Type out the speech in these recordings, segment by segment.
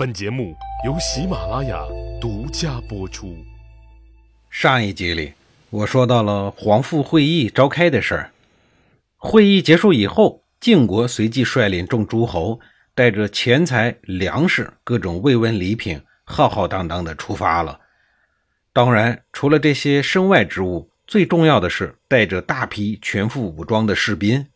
本节目由喜马拉雅独家播出。上一集里，我说到了黄埔会议召开的事儿。会议结束以后，晋国随即率领众诸侯，带着钱财、粮食、各种慰问礼品，浩浩荡荡地出发了。当然，除了这些身外之物，最重要的是带着大批全副武装的士兵。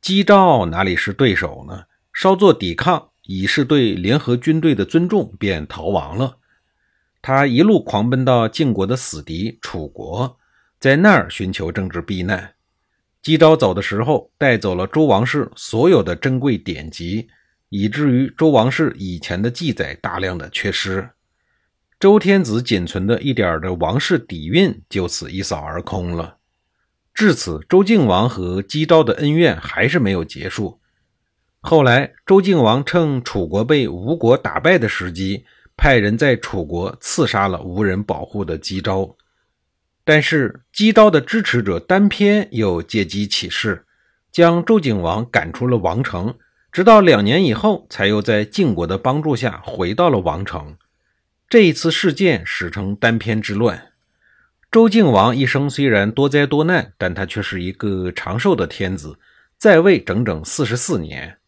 姬昭哪里是对手呢？稍作抵抗。以示对联合军队的尊重，便逃亡了。他一路狂奔到晋国的死敌楚国，在那儿寻求政治避难。姬昭走的时候，带走了周王室所有的珍贵典籍，以至于周王室以前的记载大量的缺失。周天子仅存的一点的王室底蕴就此一扫而空了。至此，周敬王和姬昭的恩怨还是没有结束。后来，周敬王趁楚国被吴国打败的时机，派人在楚国刺杀了无人保护的姬昭。但是，姬昭的支持者单偏又借机起事，将周景王赶出了王城。直到两年以后，才又在晋国的帮助下回到了王城。这一次事件史称单偏之乱。周敬王一生虽然多灾多难，但他却是一个长寿的天子，在位整整四十四年。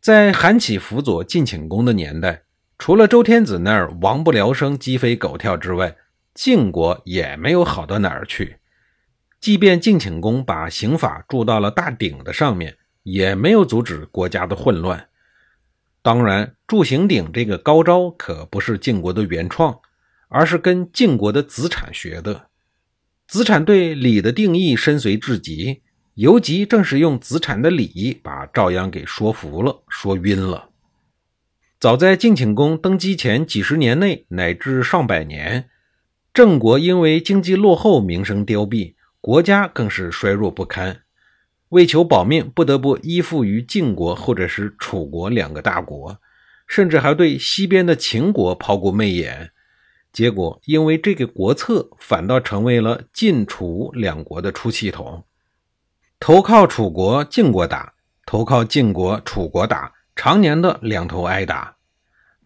在韩起辅佐晋顷公的年代，除了周天子那儿王不聊生、鸡飞狗跳之外，晋国也没有好到哪儿去。即便晋顷公把刑法铸到了大鼎的上面，也没有阻止国家的混乱。当然，铸刑鼎这个高招可不是晋国的原创，而是跟晋国的子产学的。子产对礼的定义深邃至极。尤吉正是用子产的礼把赵鞅给说服了，说晕了。早在晋顷公登基前几十年内，乃至上百年，郑国因为经济落后，名声凋敝，国家更是衰弱不堪。为求保命，不得不依附于晋国或者是楚国两个大国，甚至还对西边的秦国抛过媚眼。结果，因为这个国策，反倒成为了晋楚两国的出气筒。投靠楚国、晋国打，投靠晋国、楚国打，常年的两头挨打，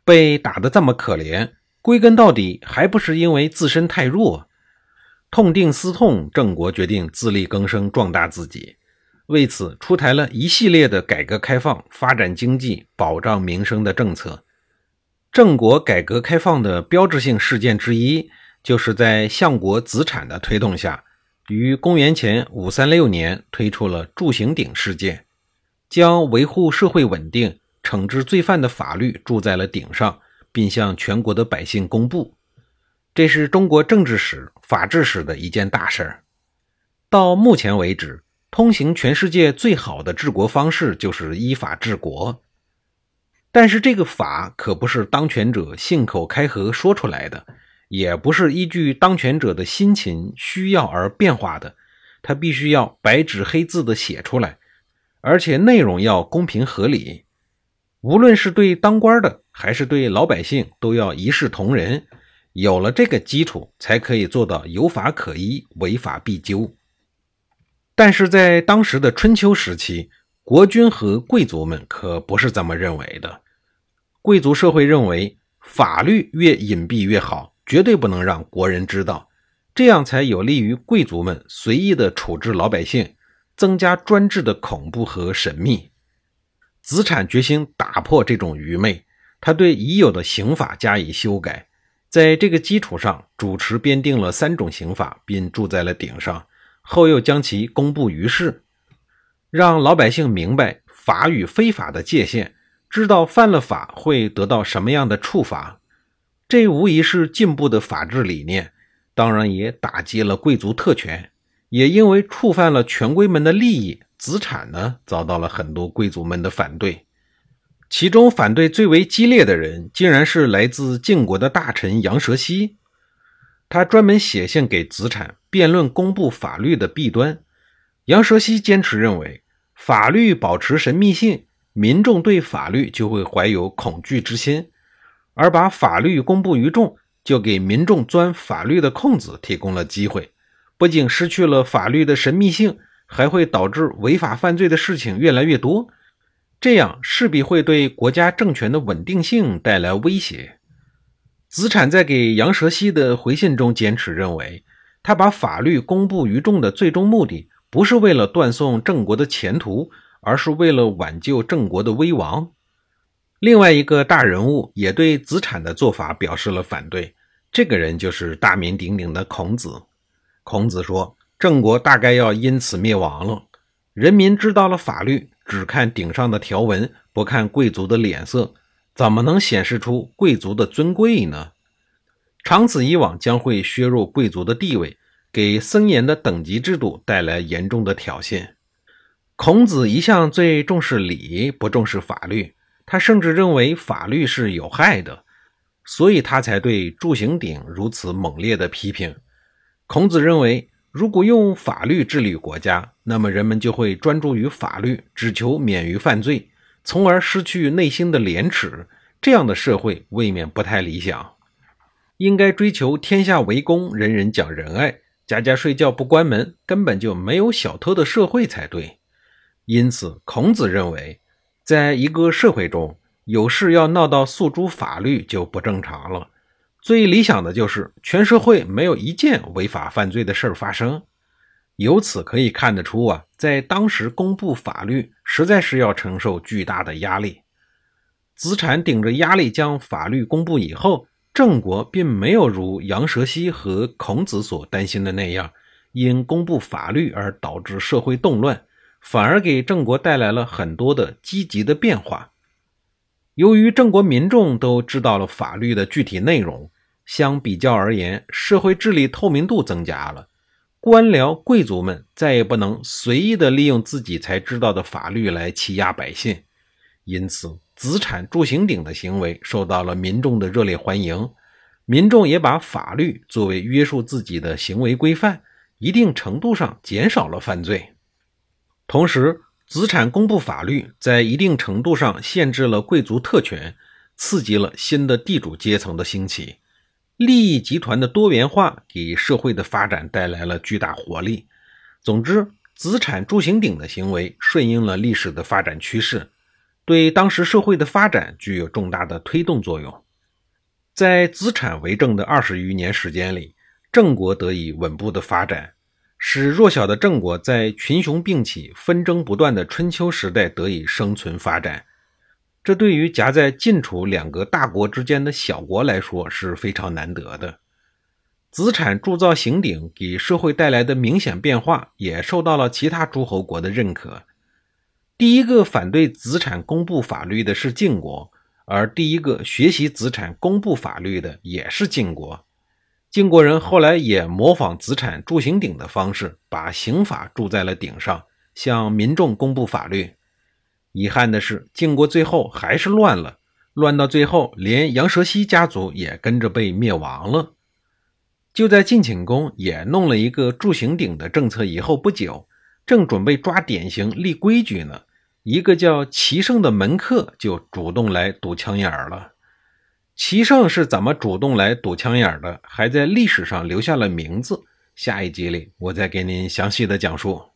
被打得这么可怜，归根到底还不是因为自身太弱。痛定思痛，郑国决定自力更生，壮大自己，为此出台了一系列的改革开放、发展经济、保障民生的政策。郑国改革开放的标志性事件之一，就是在相国子产的推动下。于公元前五三六年推出了铸刑鼎事件，将维护社会稳定、惩治罪犯的法律铸在了鼎上，并向全国的百姓公布。这是中国政治史、法治史的一件大事儿。到目前为止，通行全世界最好的治国方式就是依法治国。但是这个法可不是当权者信口开河说出来的。也不是依据当权者的心情需要而变化的，他必须要白纸黑字的写出来，而且内容要公平合理，无论是对当官的还是对老百姓，都要一视同仁。有了这个基础，才可以做到有法可依，违法必究。但是在当时的春秋时期，国君和贵族们可不是这么认为的。贵族社会认为，法律越隐蔽越好。绝对不能让国人知道，这样才有利于贵族们随意的处置老百姓，增加专制的恐怖和神秘。子产决心打破这种愚昧，他对已有的刑法加以修改，在这个基础上主持编定了三种刑法，并铸在了鼎上，后又将其公布于世，让老百姓明白法与非法的界限，知道犯了法会得到什么样的处罚。这无疑是进步的法治理念，当然也打击了贵族特权。也因为触犯了权贵们的利益，子产呢遭到了很多贵族们的反对。其中反对最为激烈的人，竟然是来自晋国的大臣杨蛇溪。他专门写信给子产，辩论公布法律的弊端。杨蛇溪坚持认为，法律保持神秘性，民众对法律就会怀有恐惧之心。而把法律公布于众，就给民众钻法律的空子提供了机会，不仅失去了法律的神秘性，还会导致违法犯罪的事情越来越多。这样势必会对国家政权的稳定性带来威胁。子产在给杨蛇溪的回信中坚持认为，他把法律公布于众的最终目的，不是为了断送郑国的前途，而是为了挽救郑国的危亡。另外一个大人物也对子产的做法表示了反对，这个人就是大名鼎鼎的孔子。孔子说，郑国大概要因此灭亡了。人民知道了法律，只看顶上的条文，不看贵族的脸色。怎么能显示出贵族的尊贵呢？长此以往，将会削弱贵族的地位，给森严的等级制度带来严重的挑衅。孔子一向最重视礼，不重视法律。他甚至认为法律是有害的，所以他才对祝行鼎如此猛烈的批评。孔子认为，如果用法律治理国家，那么人们就会专注于法律，只求免于犯罪。从而失去内心的廉耻，这样的社会未免不太理想。应该追求天下为公，人人讲仁爱，家家睡觉不关门，根本就没有小偷的社会才对。因此，孔子认为，在一个社会中，有事要闹到诉诸法律就不正常了。最理想的就是全社会没有一件违法犯罪的事发生。由此可以看得出啊，在当时公布法律，实在是要承受巨大的压力。子产顶着压力将法律公布以后，郑国并没有如杨蛇溪和孔子所担心的那样，因公布法律而导致社会动乱，反而给郑国带来了很多的积极的变化。由于郑国民众都知道了法律的具体内容，相比较而言，社会治理透明度增加了。官僚贵族们再也不能随意的利用自己才知道的法律来欺压百姓，因此子产助行鼎的行为受到了民众的热烈欢迎。民众也把法律作为约束自己的行为规范，一定程度上减少了犯罪。同时，子产公布法律，在一定程度上限制了贵族特权，刺激了新的地主阶层的兴起。利益集团的多元化给社会的发展带来了巨大活力。总之，子产助行鼎的行为顺应了历史的发展趋势，对当时社会的发展具有重大的推动作用。在子产为政的二十余年时间里，郑国得以稳步的发展，使弱小的郑国在群雄并起、纷争不断的春秋时代得以生存发展。这对于夹在晋楚两个大国之间的小国来说是非常难得的。子产铸造行鼎给社会带来的明显变化，也受到了其他诸侯国的认可。第一个反对子产公布法律的是晋国，而第一个学习子产公布法律的也是晋国。晋国人后来也模仿子产铸刑鼎的方式，把刑法铸在了鼎上，向民众公布法律。遗憾的是，晋国最后还是乱了，乱到最后，连杨蛇溪家族也跟着被灭亡了。就在晋景公也弄了一个铸刑鼎的政策以后不久，正准备抓典型立规矩呢，一个叫齐胜的门客就主动来堵枪眼了。齐胜是怎么主动来堵枪眼的？还在历史上留下了名字。下一集里，我再给您详细的讲述。